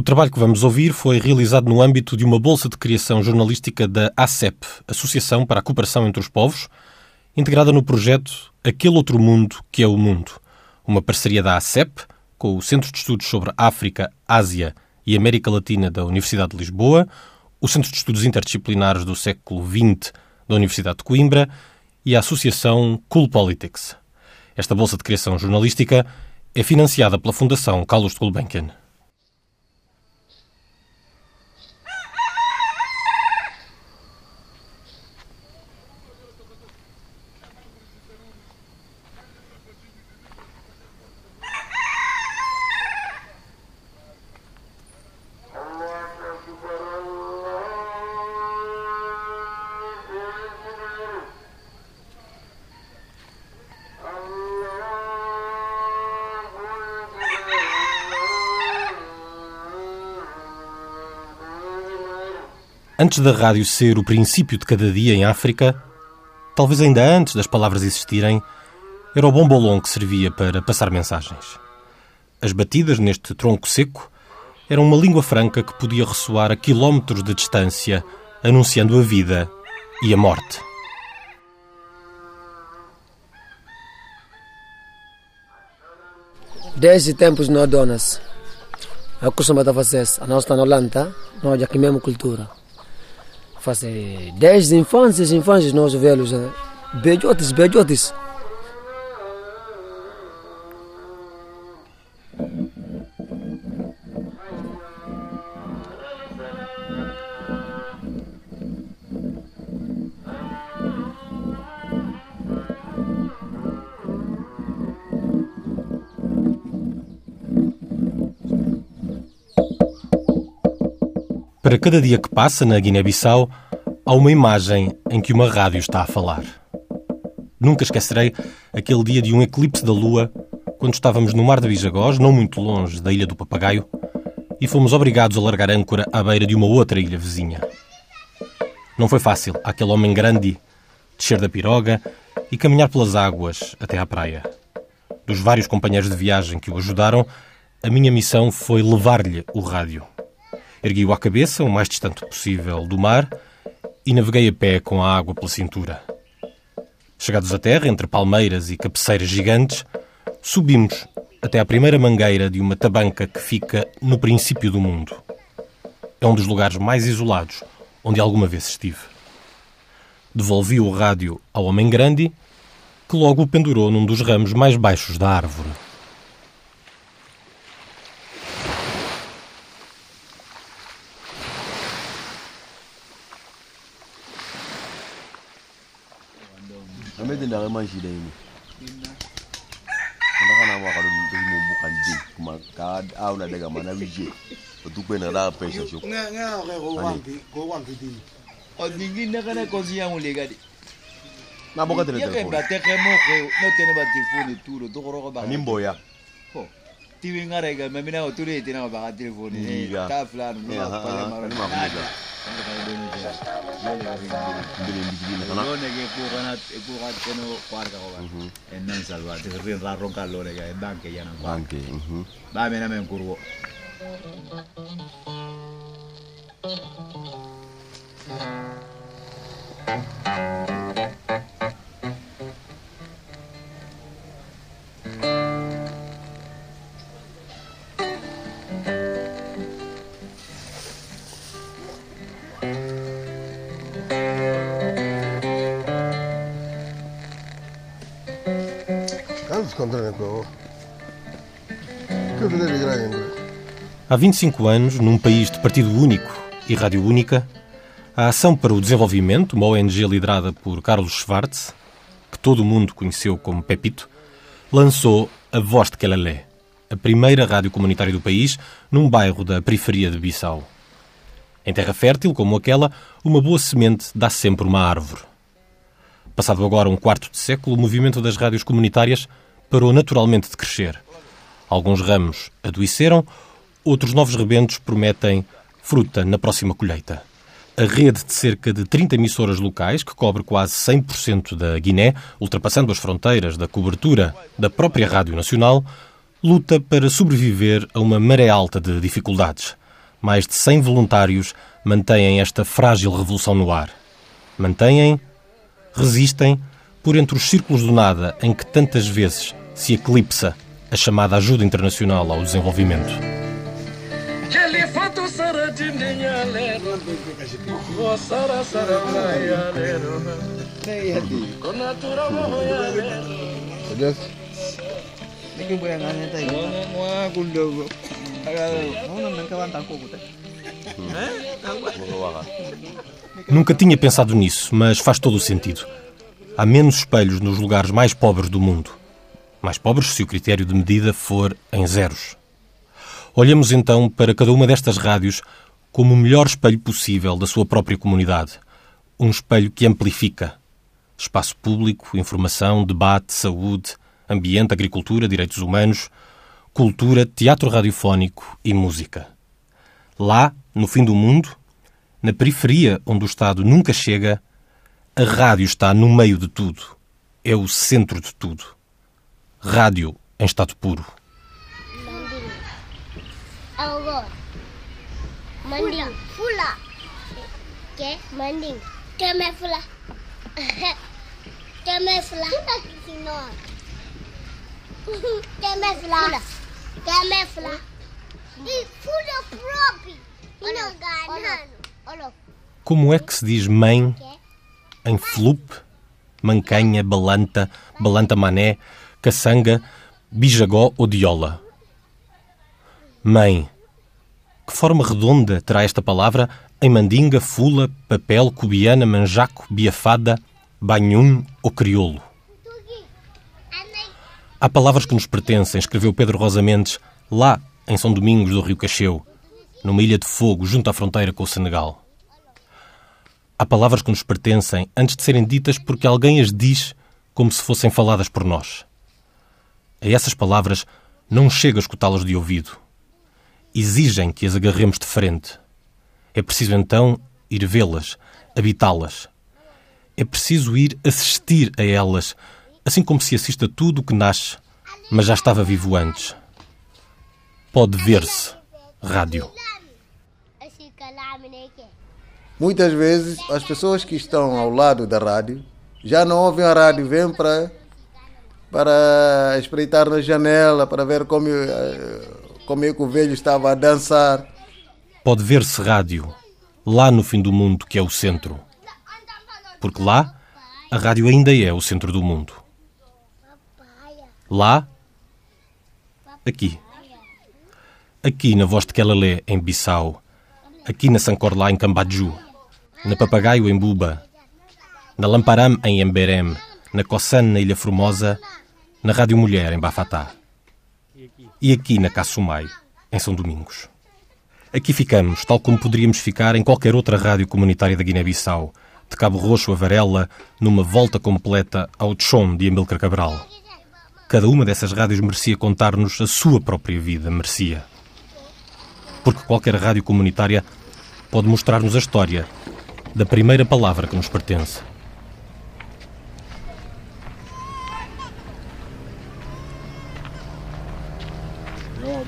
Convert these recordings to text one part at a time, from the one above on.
O trabalho que vamos ouvir foi realizado no âmbito de uma bolsa de criação jornalística da ACEP, Associação para a Cooperação entre os Povos, integrada no projeto Aquele Outro Mundo que é o Mundo, uma parceria da ACEP com o Centro de Estudos sobre África, Ásia e América Latina da Universidade de Lisboa, o Centro de Estudos Interdisciplinares do século XX da Universidade de Coimbra e a Associação Cool Politics. Esta bolsa de criação jornalística é financiada pela Fundação Carlos de Gulbenkian. Antes da rádio ser o princípio de cada dia em África, talvez ainda antes das palavras existirem, era o bombolom que servia para passar mensagens. As batidas neste tronco seco eram uma língua franca que podia ressoar a quilómetros de distância, anunciando a vida e a morte. Desde tempos não donas, a costuma da fazer, a está na Holanda, nós que mesmo cultura fazer desde infâncias, infâncias, nós velhos, bejotes, bejotes. Para cada dia que passa na Guiné-Bissau, há uma imagem em que uma rádio está a falar. Nunca esquecerei aquele dia de um eclipse da lua, quando estávamos no mar de Bijagós, não muito longe da Ilha do Papagaio, e fomos obrigados a largar âncora à beira de uma outra ilha vizinha. Não foi fácil aquele homem grande descer da piroga e caminhar pelas águas até à praia. Dos vários companheiros de viagem que o ajudaram, a minha missão foi levar-lhe o rádio. Ergui-o à cabeça, o mais distante possível do mar, e naveguei a pé com a água pela cintura. Chegados à terra, entre palmeiras e cabeceiras gigantes, subimos até à primeira mangueira de uma tabanca que fica no princípio do mundo. É um dos lugares mais isolados onde alguma vez estive. Devolvi o rádio ao homem grande, que logo o pendurou num dos ramos mais baixos da árvore. amede na rema shida ino andaka na mwaka lo mo buka ndi kuma ka aula daga mana wije otukwe na da pesa shoko nga nga re go wangi go wangi di odingi na kana kozi ya mulega di na boka tele telefone yake bate ke mo ke no tene ba telefone turo to goro go ba ni mboya. ho tiwi nga rega mamina o turo etena ba telefone ta fulano no ba pala mara loleke ekukat kono kwarka kokat en nan salwa rin ra ronka loleke e banke yana banke mhm. bamena men kurwo Grande Há 25 anos, num país de partido único e rádio única, a Ação para o Desenvolvimento, uma ONG liderada por Carlos Schwartz, que todo o mundo conheceu como Pepito, lançou a Voz de Quelalé, a primeira rádio comunitária do país, num bairro da periferia de Bissau. Em terra fértil como aquela, uma boa semente dá sempre uma árvore. Passado agora um quarto de século, o movimento das rádios comunitárias parou naturalmente de crescer. Alguns ramos adoeceram, outros novos rebentos prometem fruta na próxima colheita. A rede de cerca de 30 emissoras locais, que cobre quase 100% da Guiné, ultrapassando as fronteiras da cobertura da própria Rádio Nacional, luta para sobreviver a uma maré alta de dificuldades. mais de 100 voluntários mantêm esta frágil revolução no ar. Mantêm, resistem, por entre os círculos do nada em que tantas vezes se eclipsa a chamada ajuda internacional ao desenvolvimento. Nunca tinha pensado nisso, mas faz todo o sentido. Há menos espelhos nos lugares mais pobres do mundo. Mais pobres se o critério de medida for em zeros. Olhamos então para cada uma destas rádios como o melhor espelho possível da sua própria comunidade. Um espelho que amplifica. Espaço público, informação, debate, saúde, ambiente, agricultura, direitos humanos, cultura, teatro radiofónico e música. Lá, no fim do mundo, na periferia onde o Estado nunca chega, a rádio está no meio de tudo. É o centro de tudo. Rádio em estado puro. Algo. Manding. Fula. Que? Que me fula. Que me fula. Que me fula. Que me fula. E fula próprio. E não ganhando. Como é que se diz mãe em flup, mancanha, balanta, balanta mané, caçanga, bijagó ou diola? Mãe. Que forma redonda terá esta palavra em mandinga, fula, papel, cubiana, manjaco, biafada, banhum ou crioulo? Há palavras que nos pertencem, escreveu Pedro Rosa Mendes, lá em São Domingos do Rio Cacheu, numa ilha de fogo junto à fronteira com o Senegal. Há palavras que nos pertencem antes de serem ditas porque alguém as diz como se fossem faladas por nós. A essas palavras não chega a escutá-las de ouvido. Exigem que as agarremos de frente. É preciso então ir vê-las, habitá-las. É preciso ir assistir a elas, assim como se assiste a tudo o que nasce, mas já estava vivo antes. Pode ver-se. Rádio. Muitas vezes as pessoas que estão ao lado da rádio já não ouvem a rádio, vêm para, para espreitar na janela, para ver como, eh, como é que o velho estava a dançar. Pode ver-se rádio, lá no fim do mundo, que é o centro. Porque lá, a rádio ainda é o centro do mundo. Lá, aqui. Aqui na Voz de Quelalé, em Bissau. Aqui na Sancorlá, em Cambadju na Papagaio em Buba, na Lamparam em Emberem, na Cossan na Ilha Formosa, na Rádio Mulher em Bafatá. E aqui na Cassumai, em São Domingos. Aqui ficamos, tal como poderíamos ficar em qualquer outra rádio comunitária da Guiné-Bissau, de Cabo Roxo a Varela, numa volta completa ao Tchon de Amílcar Cabral. Cada uma dessas rádios merecia contar-nos a sua própria vida, merecia. Porque qualquer rádio comunitária pode mostrar-nos a história da primeira palavra que nos pertence.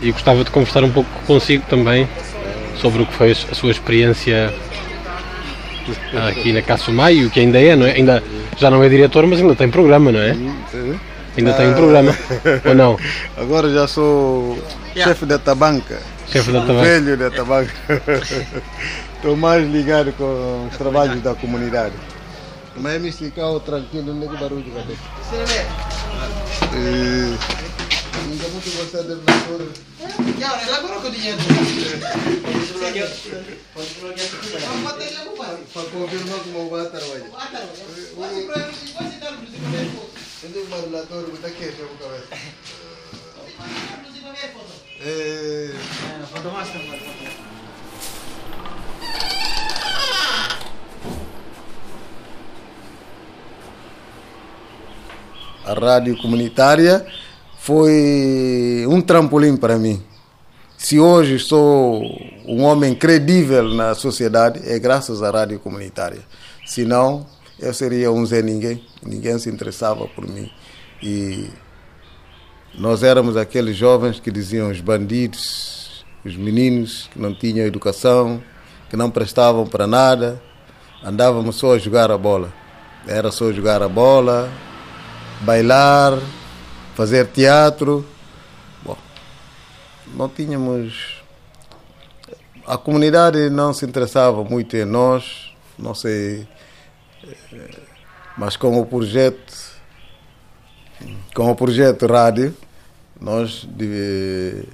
E gostava de conversar um pouco consigo também sobre o que foi a sua experiência aqui na Caçumai e o que ainda é, não é? Ainda, já não é diretor, mas ainda tem programa, não é? Ainda tem um programa, ou não? Agora já sou chefe da tabanca. Chefe da tabanca. Velho da tabanca. Estou mais ligado com os trabalhos da comunidade. Mas me explicar tranquilo, não é que barulho avuto Pode alternatore? Eh, chiaro, è lavoro quotidiano. Qualcuno firmato ma quattro fazer Senti un parlatore, Pode che c'è un Pode Eh, Pode master, Pode a rádio comunitária foi um trampolim para mim. Se hoje sou um homem credível na sociedade, é graças à rádio comunitária. Senão, eu seria um Zé Ninguém, ninguém se interessava por mim. E nós éramos aqueles jovens que diziam os bandidos, os meninos que não tinham educação, que não prestavam para nada, andávamos só a jogar a bola. Era só jogar a bola, bailar, fazer teatro. Bom, não tínhamos. A comunidade não se interessava muito em nós, não sei. Mas com o projeto, com o projeto rádio, nós de,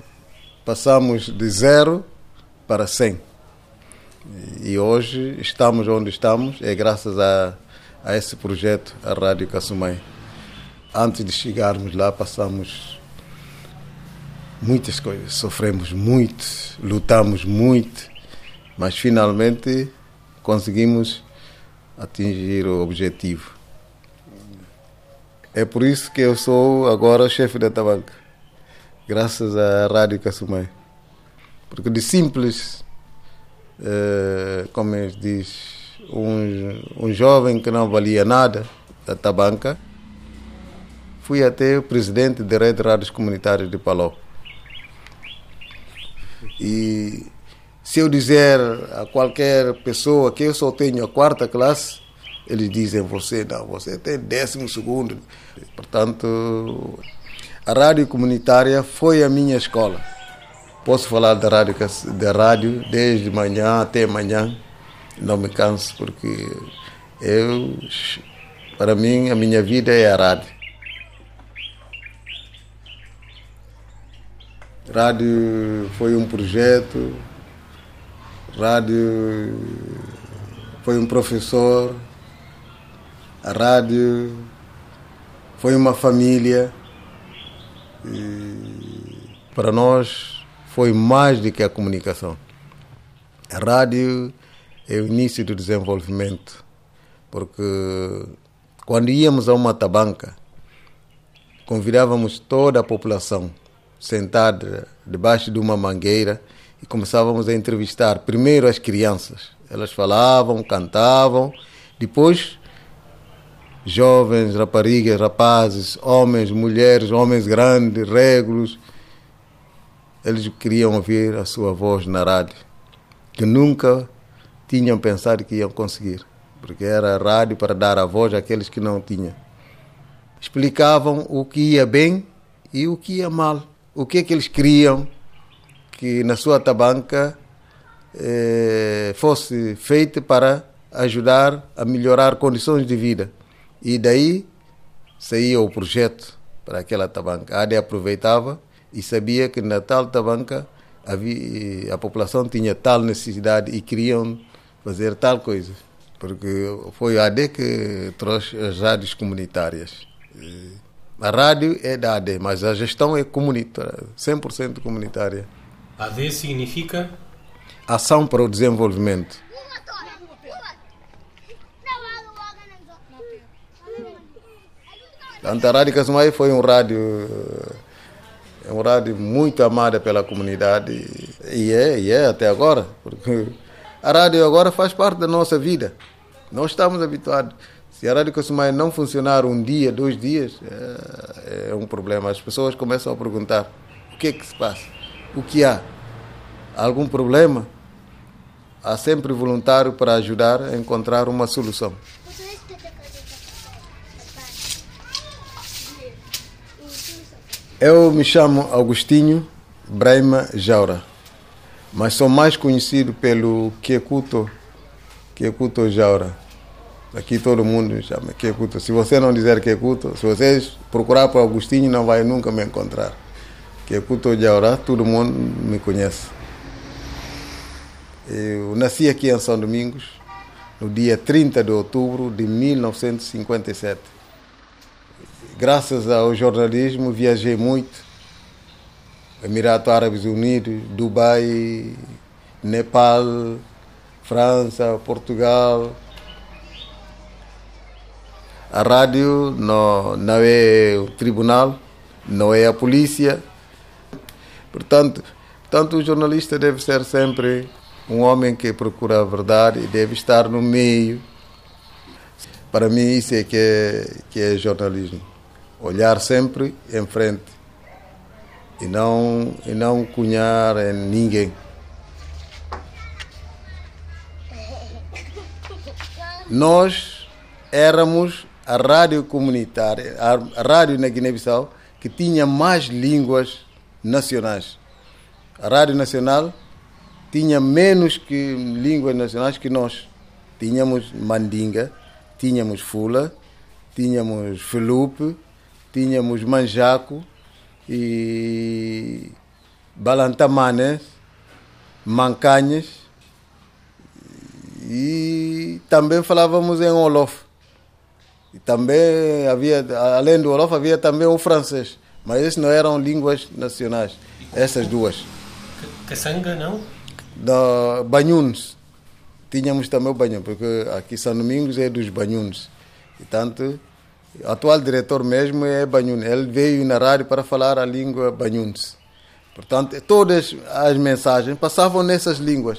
passamos de zero para 100. E hoje estamos onde estamos, é graças a, a esse projeto, a Rádio Cassumai. Antes de chegarmos lá, passamos muitas coisas, sofremos muito, lutamos muito, mas finalmente conseguimos atingir o objetivo. É por isso que eu sou agora chefe da Tabanca, graças à Rádio Cassumai. Porque de simples, eh, como que diz, um, um jovem que não valia nada da Tabanca, fui até o presidente da Rede de Rádios Comunitárias de Paló. E se eu dizer a qualquer pessoa que eu só tenho a quarta classe, eles dizem você não, você tem décimo segundo. Portanto, a rádio comunitária foi a minha escola. Posso falar da rádio, da rádio desde manhã até manhã, não me canso porque eu, para mim, a minha vida é a rádio. Rádio foi um projeto, rádio foi um professor, a rádio foi uma família. E para nós foi mais do que a comunicação. A rádio é o início do desenvolvimento, porque quando íamos a uma tabanca, convidávamos toda a população sentada debaixo de uma mangueira e começávamos a entrevistar primeiro as crianças. Elas falavam, cantavam, depois jovens, raparigas, rapazes, homens, mulheres, homens grandes, regulos. Eles queriam ouvir a sua voz na rádio, que nunca tinham pensado que iam conseguir, porque era rádio para dar a voz àqueles que não tinham. Explicavam o que ia bem e o que ia mal, o que é que eles queriam que na sua tabanca eh, fosse feito para ajudar a melhorar condições de vida. E daí saía o projeto para aquela tabanca. A ADE aproveitava e sabia que na tal tabanca havia, a população tinha tal necessidade e queriam fazer tal coisa. Porque foi a ADE que trouxe as rádios comunitárias. A rádio é da ADE, mas a gestão é comunitária, 100% comunitária. AD significa? Ação para o Desenvolvimento. Portanto, a Rádio Casumai foi um rádio, é um rádio muito amado pela comunidade e é, e é até agora, porque a rádio agora faz parte da nossa vida. Nós estamos habituados. Se a Rádio Casumai não funcionar um dia, dois dias, é, é um problema. As pessoas começam a perguntar o que é que se passa, o que há, algum problema? Há sempre voluntário para ajudar a encontrar uma solução. Eu me chamo Agostinho Braima Jaura, mas sou mais conhecido pelo Kekuto, Kekuto Jaura. Aqui todo mundo chama Kekuto. Se você não dizer Kekuto, se vocês procurar por Agostinho, não vai nunca me encontrar. Kekuto Jaura, todo mundo me conhece. Eu nasci aqui em São Domingos no dia 30 de outubro de 1957 graças ao jornalismo, viajei muito. Emirados Árabes Unidos, Dubai, Nepal, França, Portugal. A rádio não, não é o tribunal, não é a polícia. Portanto, tanto o jornalista deve ser sempre um homem que procura a verdade e deve estar no meio. Para mim, isso é que é, que é jornalismo. Olhar sempre em frente e não, e não cunhar em ninguém. Nós éramos a rádio comunitária, a rádio na Guiné-Bissau, que tinha mais línguas nacionais. A Rádio Nacional tinha menos que línguas nacionais que nós. Tínhamos Mandinga, tínhamos Fula, tínhamos Felupe, tínhamos Manjaco e Balantamanes, Mancanhas e também falávamos em Olof. E também havia, além do Olof, havia também o francês. Mas essas não eram línguas nacionais, essas duas. Caçanga, não? Da Banhuns. Tínhamos também o Banhun, porque aqui São Domingos é dos Banhuns. E tanto, o atual diretor mesmo é Banhun. Ele veio na rádio para falar a língua Banhuns. Portanto, todas as mensagens passavam nessas línguas.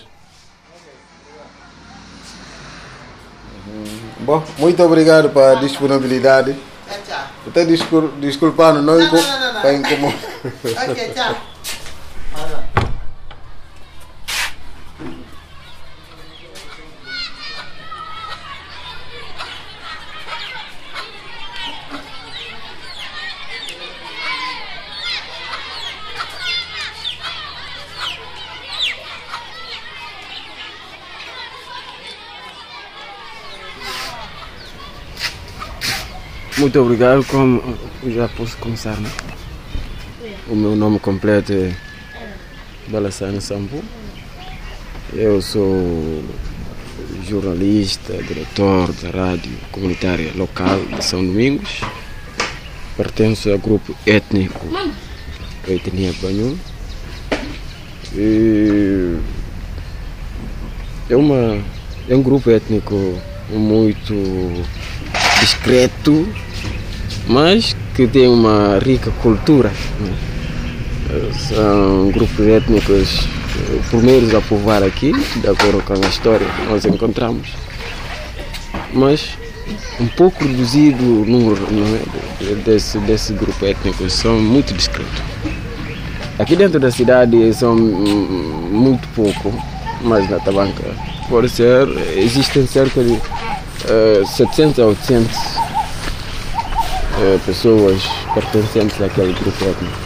Bom, muito obrigado pela disponibilidade. Tchau, tchau. Até descul desculpando, não, Não, não, não, não. para incomodar. Ok, tchau. Muito obrigado, como já posso começar, né? O meu nome completo é Balassane Sambu. Eu sou jornalista, diretor da rádio comunitária local de São Domingos. Pertenço ao grupo étnico etnia Banhum. E é, uma, é um grupo étnico muito discreto, mas que tem uma rica cultura. né? São grupos étnicos eh, primeiros a povoar aqui, de acordo com a história que nós encontramos, mas um pouco reduzido o número é, desse, desse grupo étnico, são muito discretos. Aqui dentro da cidade são muito pouco, mas na Tabanca pode ser, existem cerca de eh, 700 a 800 eh, pessoas pertencentes àquele grupo étnico.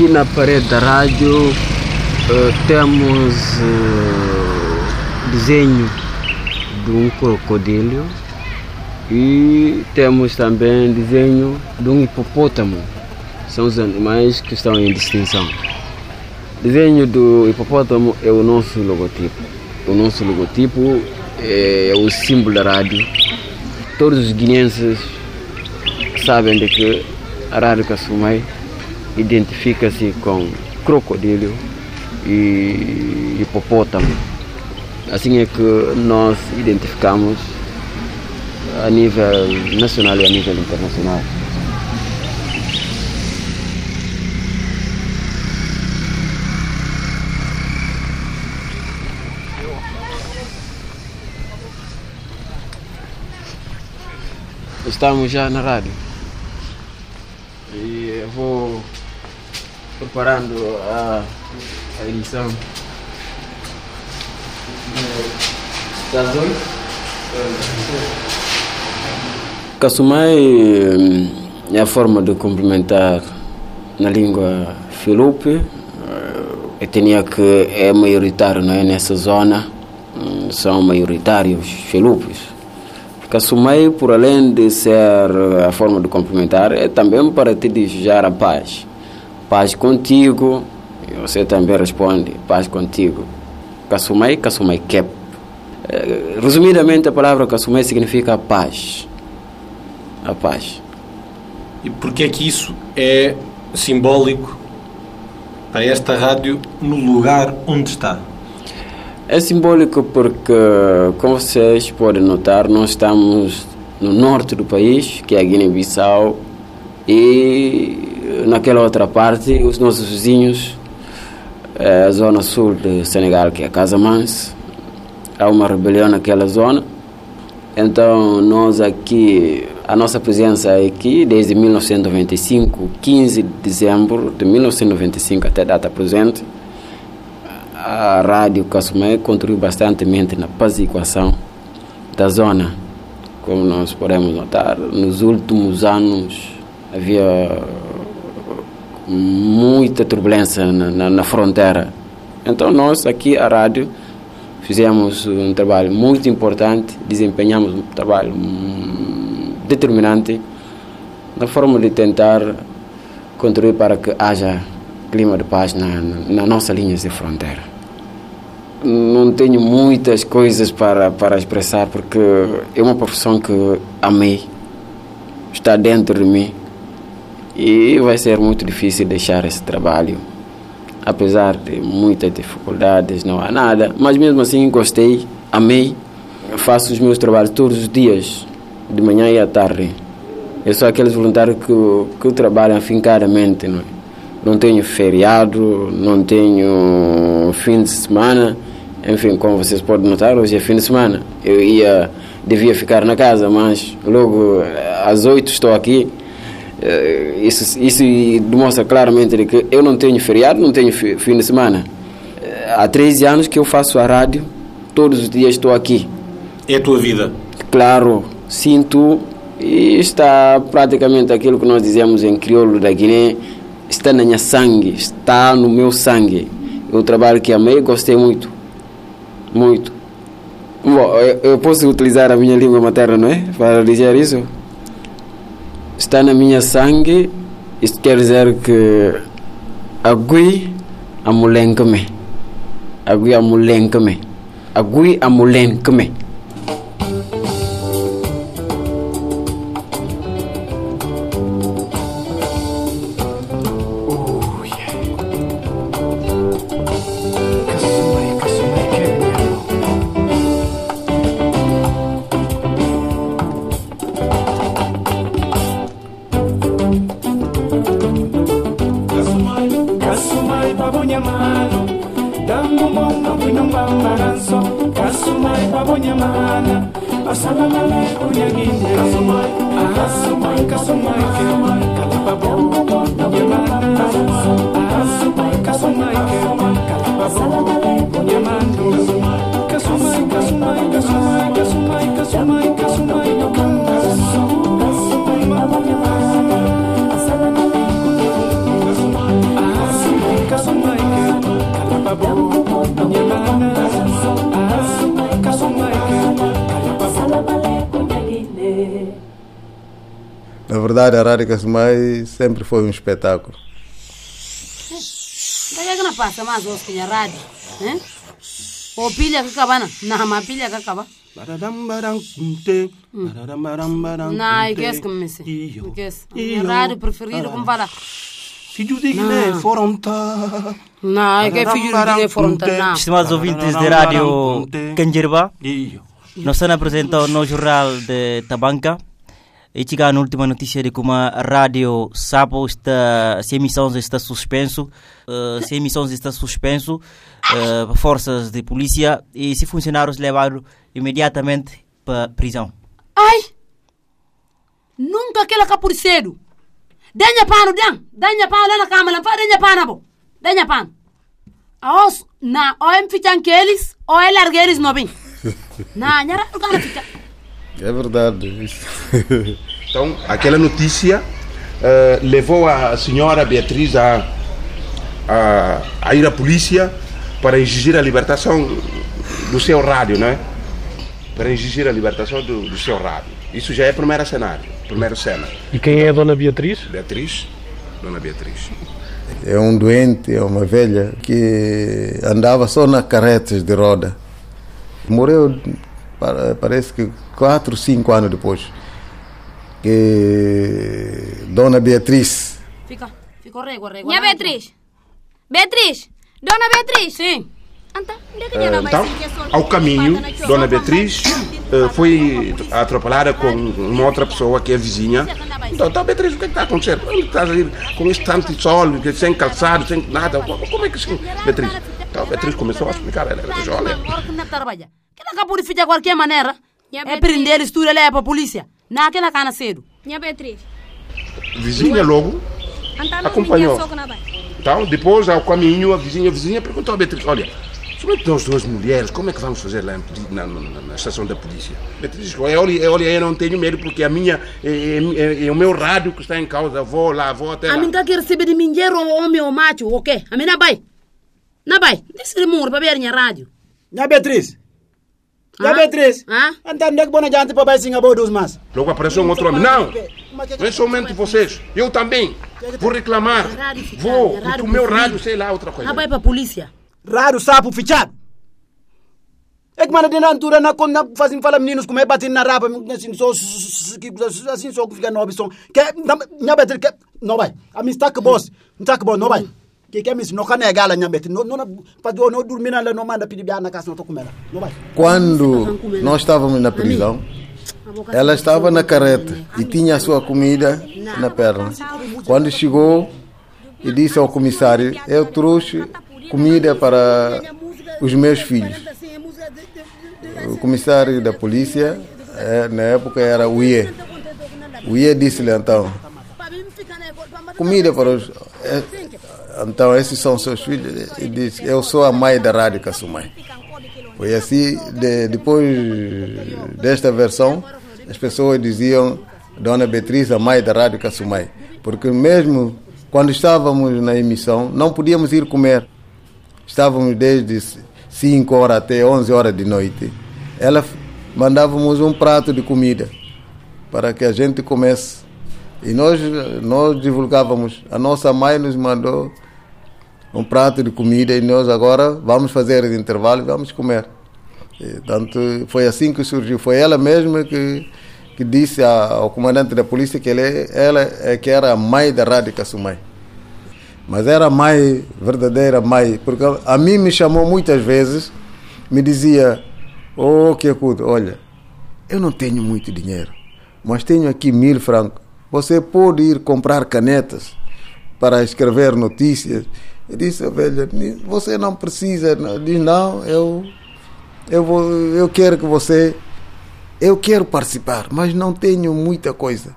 Aqui na parede da rádio eh, temos eh, desenho de um crocodilo e temos também desenho de um hipopótamo. São os animais que estão em distinção. Desenho do hipopótamo é o nosso logotipo. O nosso logotipo é o símbolo da rádio. Todos os guineenses sabem de que a Rádio Casumai identifica-se com crocodilo e hipopótamo. Assim é que nós identificamos a nível nacional e a nível internacional. Estamos já na rádio. E eu vou preparando a, a edição das oito. Casumai hum, é a forma de cumprimentar na língua filupe, a etnia que é maioritária não é, nessa zona, hum, são maioritários filupes. Casumei, por além de ser eh, a forma de cumprimentar, é também para te desejar a paz. Paz contigo, e você também responde, paz contigo. Casumei, Casumei Kep. Eh, Resumidamente, a palavra Casumei significa paz. A paz. E porquê é que isso é simbólico para esta rádio no lugar onde está? É simbólico porque, como vocês podem notar, nós estamos no norte do país, que é a Guiné-Bissau, e naquela outra parte, os nossos vizinhos, é a zona sul de Senegal, que é Casamance. Há uma rebelião naquela zona. Então, nós aqui, a nossa presença é aqui desde 1995, 15 de dezembro de 1995 até a data presente a rádio Casumé contribui bastantemente na pacificação da zona. Como nós podemos notar, nos últimos anos havia muita turbulência na, na, na fronteira. Então nós aqui, a rádio, fizemos um trabalho muito importante, desempenhamos um trabalho determinante na forma de tentar contribuir para que haja clima de paz na, na nossa linha de fronteira. Não tenho muitas coisas para, para expressar porque é uma profissão que amei, está dentro de mim e vai ser muito difícil deixar esse trabalho. Apesar de muitas dificuldades, não há nada, mas mesmo assim gostei, amei, faço os meus trabalhos todos os dias, de manhã e à tarde. Eu sou aqueles voluntários que, que trabalham afincadamente, não é? não tenho feriado, não tenho fim de semana. Enfim, como vocês podem notar, hoje é fim de semana. Eu ia, devia ficar na casa, mas logo eh, às oito estou aqui. Eh, Isso, isso demonstra claramente que eu não tenho feriado, não tenho fi- fim de semana. Eh, Há 13 anos que eu faço a rádio, todos os dias estou aqui. É a tua vida. Claro, sinto e está praticamente aquilo que nós dizemos em crioulo da Guiné, está na minha sangue, está no meu sangue. É um trabalho que amei e gostei muito. Muito. Bom, eu, eu posso utilizar a minha língua materna, não é? Para dizer isso. Está na minha sangue, isto quer dizer que agui amulenkame. Agui amulenkame. Agui amulenkame. Rádio Casumai sempre foi um espetáculo. Kaya kana pasa mazo kwenye radi. Eh? Opilya kakabana na mapilya kakaba. Na ikes kumese. Ikes. Radi preferido como fala. Filho de Guiné, fronta. Na que filho de Guiné fronta na. Estimados ouvintes de Rádio Canjerba, nós estamos apresentando no Jornal de Tabanca. E chega na última notícia de como a Rádio Sapo está, se emissões está suspenso, uh, se emissões está suspenso, uh, forças de polícia e se funcionários levaram imediatamente para prisão. Ai! Nunca aquela capuriceiro. Denha pano dan, denha pano lá na câmara, pa denha pano bo. Denha pano. Aos na OM fichan kelis, o é largueris no bem. Na nyara o cara fica. É verdade. Então, aquela notícia eh, levou a senhora Beatriz a, a, a ir à polícia para exigir a libertação do seu rádio, não é? para exigir a libertação do, do seu rádio. Isso já é primeiro cenário, primeira cena. E quem é a dona Beatriz? Beatriz, dona Beatriz. É um doente, é uma velha que andava só na carretas de roda. Morreu, pa- parece que quatro, cinco anos depois. Que Dona Beatriz Fica, ficou régua, régua. Minha Beatriz. Beatriz. Dona Beatriz. Sim. Anta, onde é que ela vai então, ao caminho? Dona Beatriz eh, foi atropelada com uma outra pessoa que é vizinha. Então, então Beatriz, o que é está acontecendo? Onde estás a ir com esse tanto de sol, sem calçado, sem nada? Como é que assim? Beatriz? Então, Beatriz começou a explicar. Ela disse, olha, que de ficar de qualquer maneira. Minha É prender, estuda, leva para a polícia. Não, que não cana cedo. Minha Beatriz. vizinha logo Acompanhou. Então, depois, ao caminho, a vizinha, a vizinha perguntou a Beatriz, olha, somente nós duas mulheres, como é que vamos fazer lá na, na- na- na estação da polícia? Beatriz disse, olha, olha, olha, eu não tenho medo, porque a minha, é, é- é o meu rádio que está em causa, vou lá, vou até A lá. mim tá quer receber de mim dinheiro ou homem ou macho, o quê? A mim não vai. Não vai. Desse de muro para ver minha rádio. Nha Beatriz. Nha Ah? Beatriz. Ah? É que bona jante para vai singa boa dos mas. Logo apareceu um outro homem, não, não é somente vocês, eu também, vou reclamar, vou, porque o meu rádio, sei lá, outra coisa. Não vai para a polícia. Raro sapo fichado. É que mana de na altura na quando na fazem fala meninos como é batendo na rapa assim só assim só que fica no som. Que nha Beatriz que não vai. A mim está que boss, está que bom não vai. Mis no kana. No no manda pedir na casa não tô comendo. Não vai. Quando nós estávamos na prisão, ela estava na carreta e tinha a sua comida na perna. Quando chegou e disse ao comissário: Eu trouxe comida para os meus filhos. O comissário da polícia, eh, na época, era o IE. O IE disse-lhe então: Comida para os. Então, esses são seus filhos. Ele disse: Eu sou a mãe da Rádio Cassumai. Foi assim, de- depois desta versão, as pessoas diziam Dona Beatriz, a mãe da Rádio Cassumai. Porque mesmo quando estávamos na emissão, não podíamos ir comer. Estávamos desde 5 horas até 11 horas de noite. Ela mandávamos um prato de comida para que a gente comesse. E nós, nós divulgávamos. A nossa mãe nos mandou um prato de comida e nós agora vamos fazer o intervalo e vamos comer. E, tanto foi assim que surgiu. Foi ela mesma que, que disse ao comandante da polícia que ele, ela é que era a mãe da Rádio Cassumai. Mas era a mãe, verdadeira mãe, porque a mim me chamou muitas vezes, me dizia, oh que acudo, olha, eu não tenho muito dinheiro, mas tenho aqui mil francos. Você pode ir comprar canetas para escrever notícias. Eu disse, a velha, "Ni- você não precisa. Diz, não, eu, eu, vou, eu quero que você. Eu quero participar, mas não tenho muita coisa.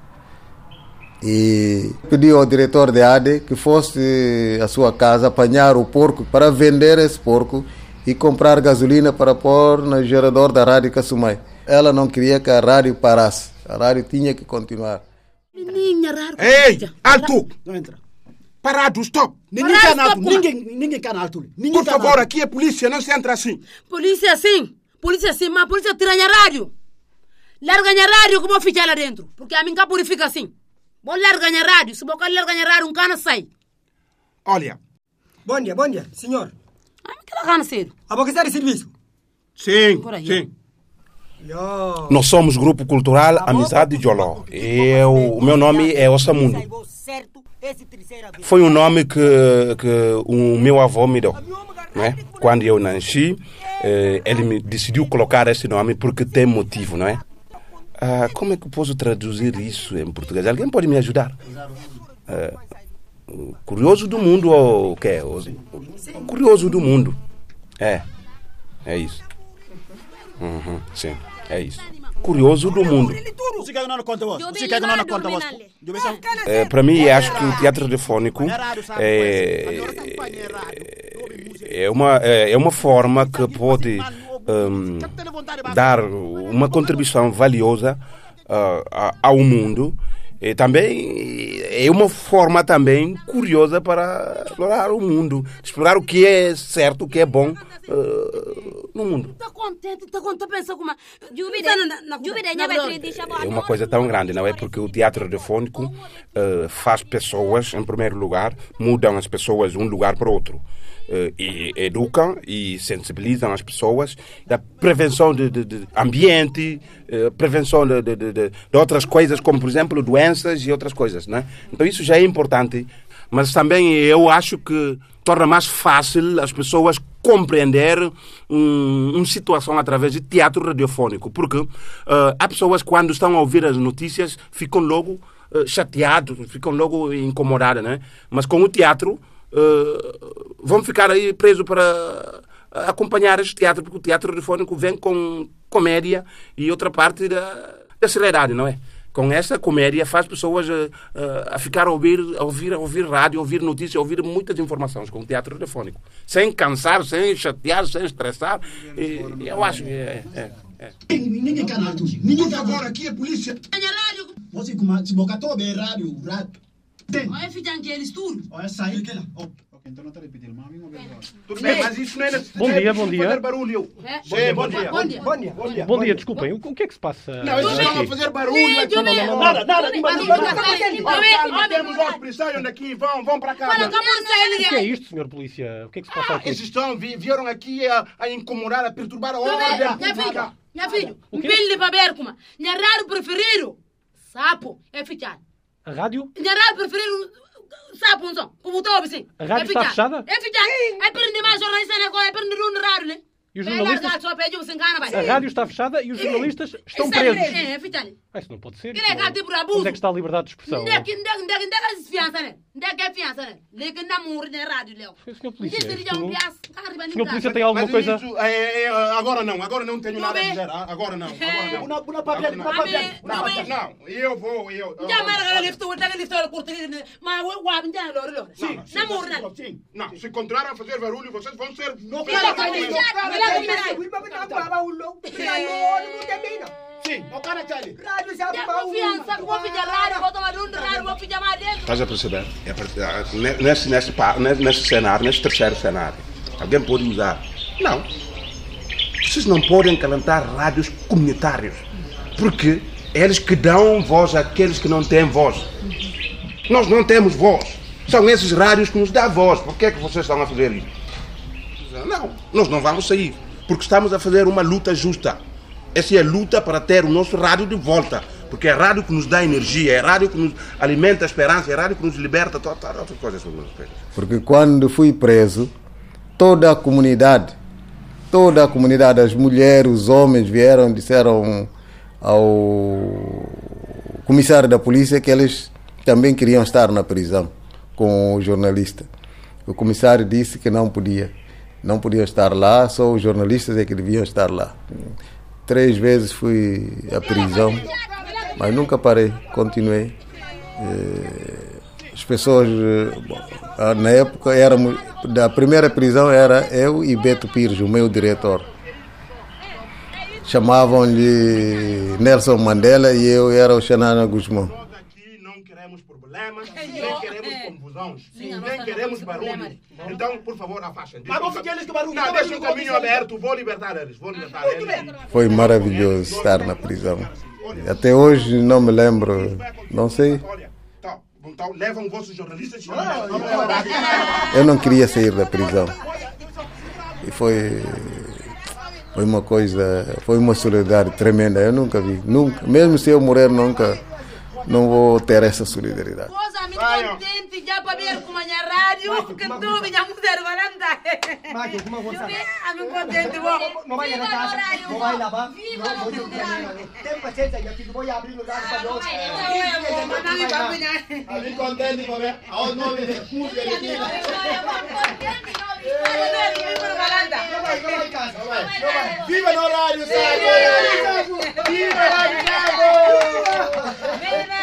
E pedi ao diretor de ADE que fosse à sua casa apanhar o porco para vender esse porco e comprar gasolina para pôr no gerador da rádio Cassumai. Ela não queria que a rádio parasse. A rádio tinha que continuar. Menina, raro. Ei, alto! Não entra. Parado, stop! Ninguém Parado, cana alto, stop, ninguém ninguém. Ninguém Por favor, aqui é polícia, não se entra assim. Polícia sim. Polícia sim, mas a polícia tira minha rádio. Larga minha rádio que eu vou ficar lá dentro. Porque a mim cá purifica assim. Vou largar minha rádio. Se vou largar minha rádio, um cana sai. Olha, Bom dia, bom dia, senhor. Que ela cana cedo. A boca está de serviço. sim, sim. Yo. Nós somos Grupo Cultural Amizade de Joló. Eu, o meu nome é Ossamundo. Foi um nome que, que o meu avô me deu. Né? Quando eu nasci, eh, ele me decidiu colocar esse nome porque tem motivo, não é? Ah, como é que eu posso traduzir isso em português? Alguém pode me ajudar? Ah, curioso do mundo ou o quê? Curioso do mundo. É, é isso. Uhum, sim, é isso. Curioso do mundo. É, para mim, acho que o teatro radiofônico é, é, uma, é é uma forma que pode hum, dar uma contribuição valiosa a- ao mundo E também é uma forma também curiosa para explorar o mundo, explorar o que é certo, o que é bom uh, no mundo. Tá contente, tá contente, pensa como... Deixa É uma coisa tão grande, não é? Porque o teatro radiofônico uh, faz pessoas, em primeiro lugar, mudam as pessoas de um lugar para outro. Uh, e educam e sensibilizam as pessoas da prevenção de, de, de ambiente, uh, prevenção de, de, outras coisas, como por exemplo doenças e outras coisas. Né? Então isso já é importante, mas também eu acho que torna mais fácil as pessoas compreender um, uma situação através de teatro radiofônico, porque uh, há pessoas quando estão a ouvir as notícias ficam logo chateados, ficam logo incomodadas, né? mas com o teatro uh, vão ficar aí presos para acompanhar este teatro, porque o teatro radiofónico vem com comédia e outra parte da, da seriedade, não é? Com essa comédia faz pessoas uh, uh, a ficar a ouvir, a ouvir, a ouvir rádio, a ouvir notícias, a ouvir muitas informações com o teatro radiofónico. Sem cansar, sem chatear, sem estressar. E, eu acho que é, é, é. Ninguém canal tu. Ninguém agora aqui é polícia. Você como se boca toda é rádio, rádio. Tem. Olha, filho, aqueles tudo. Olha, sai. Então não está repetindo, mas a mim não vejo Tudo bem, mas isso não é Bom dia, bom dia. fazer barulho. É. Bom dia, Bom dia. Bom dia. Bom dia. Bom dia, desculpem, o que é que se passa? Não, eles estão a fazer barulho aqui. Não, não, não. Nada, nada. Temos os policiais aqui. Vão, vão para cá. O que é isto, senhor polícia? O que é que se passa aqui? Eles estão, vi- vieram aqui a, a incomodar, a perturbar a Minha ordem filha, pública. minha filha, um quê? pele para ver como. Minha raro preferido, sapo, é ficar. A rádio? Minha raro preferido, sapo, um som, como estou assim. A rádio é está fechada? É ficar. É prender mais jornalista agora, é prender um raro, né? E os É jornalistas? A rádio está fechada e os jornalistas estão Está presos. preso, É, é. Ah, Isso não pode ser. Legal, tipo abuso. Onde é que está a liberdade de expressão? É é é é né? É é né? Senhor polícia, é Senhor polícia tem alguma coisa... é, é, agora não, agora não tenho nada a dizer. ah, Agora não, agora não. Eu vou, eu. Não, se continuarem a fazer barulho, vocês vão ser. No Ela cara tá Charlie. ali, ela tá ali. Sim, o cara Charlie. Já confiança, vou pedir raro, vou tomar um raro, vou pedir mais dentro. Estás a perceber? É ah, ne- nesse, nesse, nesse, cenário, nesse terceiro cenário, alguém pode usar. Não. Vocês não podem calentar rádios comunitários. Porque é eles que dão voz àqueles que não têm voz. Nós não temos voz. São esses rádios que nos dão voz. Por que é que vocês estão a fazer isso? Não, nós não vamos sair. Porque estamos a fazer uma luta justa. Essa é a luta para ter o nosso rádio de volta. Porque é rádio que nos dá energia, é rádio que nos alimenta a esperança, é rádio que nos liberta, todas outras coisas. Porque quando fui preso, toda a comunidade, toda a comunidade, as mulheres, os homens vieram e disseram ao comissário da polícia que eles também queriam estar na prisão com o jornalista. O comissário disse que não podia. Não podiam estar lá, só os jornalistas é que deviam estar lá. Três vezes fui à prisão, mas nunca parei, continuei. Eh, As pessoas, eh, na época, éramos, da primeira prisão era eu e Beto Pires, o meu diretor. Chamavam-lhe Nelson Mandela e eu era o Xanana Guzmão. Não queremos problemas, nem confusões, nem queremos barulho. Então, por favor, afastem. Mas vou ficar eles que barulho. Não, deixa um caminho aberto, vou libertar eles, vou libertar eles. Foi maravilhoso estar na prisão. Até hoje não me lembro, não sei. Então levam vossos jornalistas. Eu não queria sair da prisão. E foi, foi uma coisa, foi uma solidariedade tremenda. Eu nunca vi, nunca. Mesmo se eu morrer, nunca, não vou ter essa solidariedade. Senti, japa radio. Maki. Yo contento bo. No vaya la casa, no vaya la va. No voy a Ten paciencia, yo te voy a abrir lugar para los. Amin contento bo. Ahora no me. Viva el horario, Viva el horario,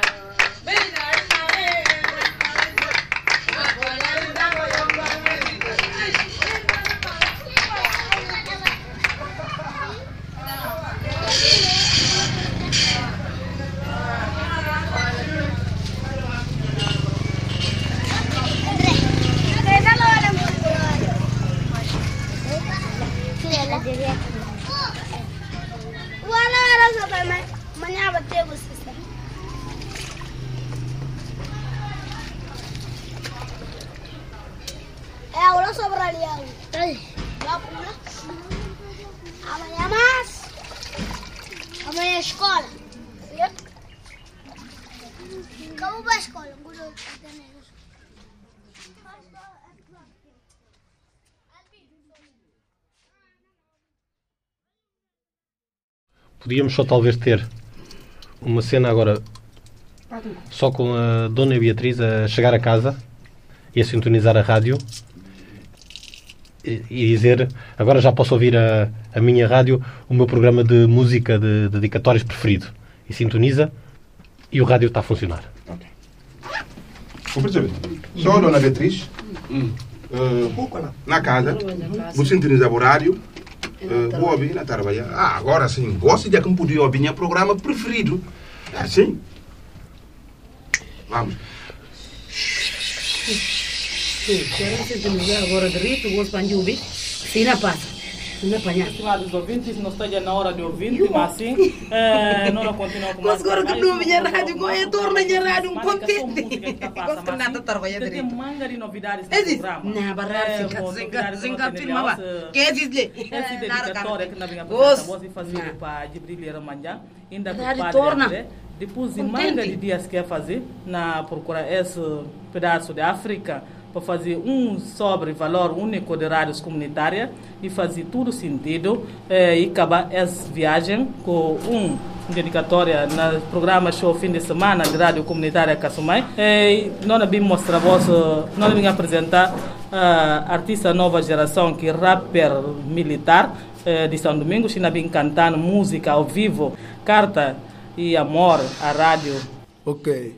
Liya. Ay, ba pula. Amanhã mais. Amanhã é escola. Como vai a escola? Podíamos só talvez ter uma cena agora só com a Dona Beatriz a chegar a casa e a sintonizar a rádio e, e dizer agora já posso ouvir a, a minha rádio, o meu programa de música de dedicatórios preferido. E sintoniza e o rádio está a funcionar. Vou perceber. Só a Dona Beatriz, eh, na casa, vou sintonizar o horário, uh, vou ouvir na trabalhar. Ah, agora sim, gosto de me podia ouvir meu programa preferido. É assim. Vamos. Quero sintonizar agora direito, o gosto para ouvir. Sim, na passa. Não apanhar. Estimados ouvintes, não esteja na hora de ouvir, mas assim, eh, nós continuamos com Mas agora que não minha rádio, com a torna minha rádio um contente. Gosto que nada trabalha Tem direito. manga de novidades no É isso. programa. Não, barra, Eh, zinga, com zinga, novidades zinga, no firma, vá. novidades, Que é isso, lhe? Esse Eh, dedicatório que vamos Gosto. fazer, vou fazer para ainda o padre torna. André. Depois de manga de dias que é fazer, na procurar esse pedaço de África, para fazer um sobre valor único de rádios comunitárias e fazer tudo sentido eh, e acabar essa viagem com um dedicatória no programa show fim de semana de rádio comunitária Casumai. Eh, nós vamos mostrar vos, nós vamos apresentar a artista nova geração que é rapper militar eh, de São Domingos, que nós vamos cantando música ao vivo, carta e amor à rádio. Ok,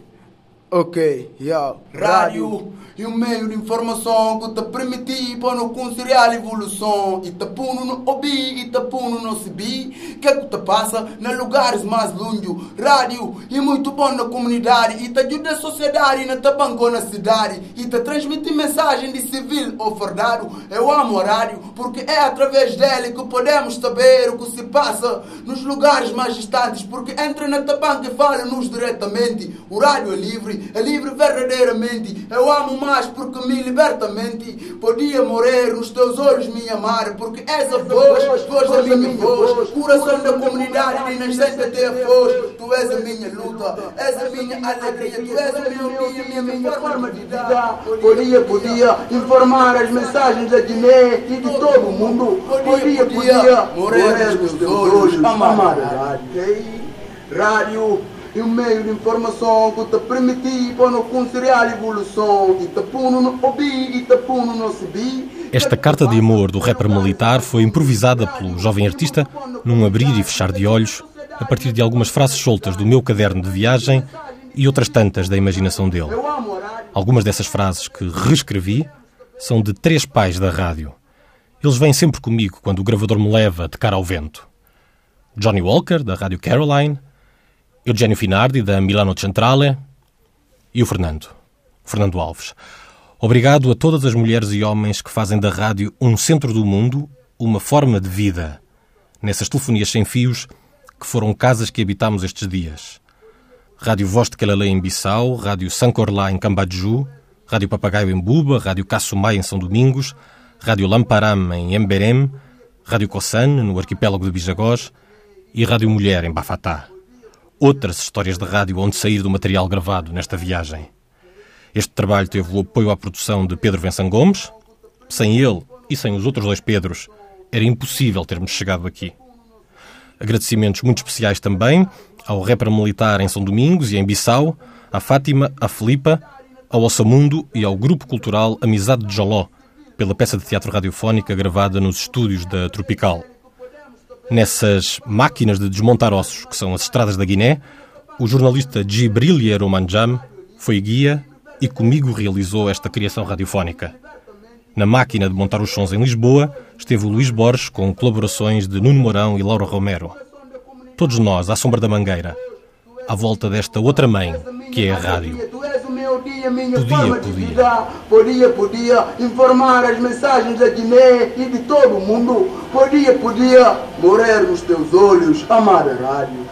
ok, yeah. Rádio e um meio de informação que te permite para não conciliar a evolução e te puno no ouvir e te puno no subir que é que te passa nos lugares mais longe. Rádio e muito bom na comunidade. E te ajuda a sociedade na te banco na cidade. E te transmite mensagem de civil ou fardado eu amo a rádio porque é através dele que podemos saber o que se passa nos lugares mais distantes. Porque entra na te banca e fala-nos diretamente. O rádio é livre, é livre verdadeiramente. Eu amo mais porque me liberta a mente. Podia morrer nos teus olhos minha amar porque és a voz, voz da minha voz. coração da comunidade de nascente até a voz tu és a minha luta, és a minha alegria tu és a minha, minha, minha forma de dar podia, podia informar as mensagens da Guiné e de todo o mundo. Podia, podia morrer nos teus olhos amar a rádio. Ei, rádio e um meio de informação que te permite para não conciliar a evolução e te no ouvir e te puno no subir Esta carta de amor do rapper militar foi improvisada pelo jovem artista num abrir e fechar de olhos, a partir de algumas frases soltas do meu caderno de viagem e outras tantas da imaginação dele. Algumas dessas frases que reescrevi são de três pais da rádio. Eles vêm sempre comigo quando o gravador me leva de cara ao vento. Johnny Walker, da Rádio Caroline, Eugenio Finardi, da Milano Centrale, e o Fernando, Fernando Alves. Obrigado a todas as mulheres e homens que fazem da rádio um centro do mundo, uma forma de vida. Nessas telefonias sem fios que foram casas que habitámos estes dias. Rádio Voz de Calale em Bissau, Rádio Sancorlá em Cambadju, Rádio Papagaio em Buba, Rádio Cassumai em São Domingos, Rádio Lamparam em Emberem, Rádio Cossane no arquipélago de Bijagós e Rádio Mulher em Bafatá. Outras histórias de rádio onde sair do material gravado nesta viagem. Este trabalho teve o apoio à produção de Pedro Venção Gomes. Sem ele e sem os outros dois Pedros, era impossível termos chegado aqui. Agradecimentos muito especiais também ao rapper militar em São Domingos e em Bissau, à Fátima, à Filipa, ao Ossamundo e ao Grupo Cultural Amizade de Joló, pela peça de teatro radiofónica gravada nos estúdios da Tropical. Nessas máquinas de desmontar ossos, que são as estradas da Guiné, o jornalista Djibril Yeromanjam foi guia e comigo realizou esta criação radiofónica. Na máquina de montar os sons em Lisboa esteve o Luís Borges com colaborações de Nuno Mourão e Laura Romero. Todos nós, à sombra da mangueira, à volta desta outra mãe, que é a rádio. Podia minha Podia, forma de podia. vida. Podia, podia informar as mensagens da Guiné e de todo o mundo. Podia, podia morrer nos teus olhos, amada rádio.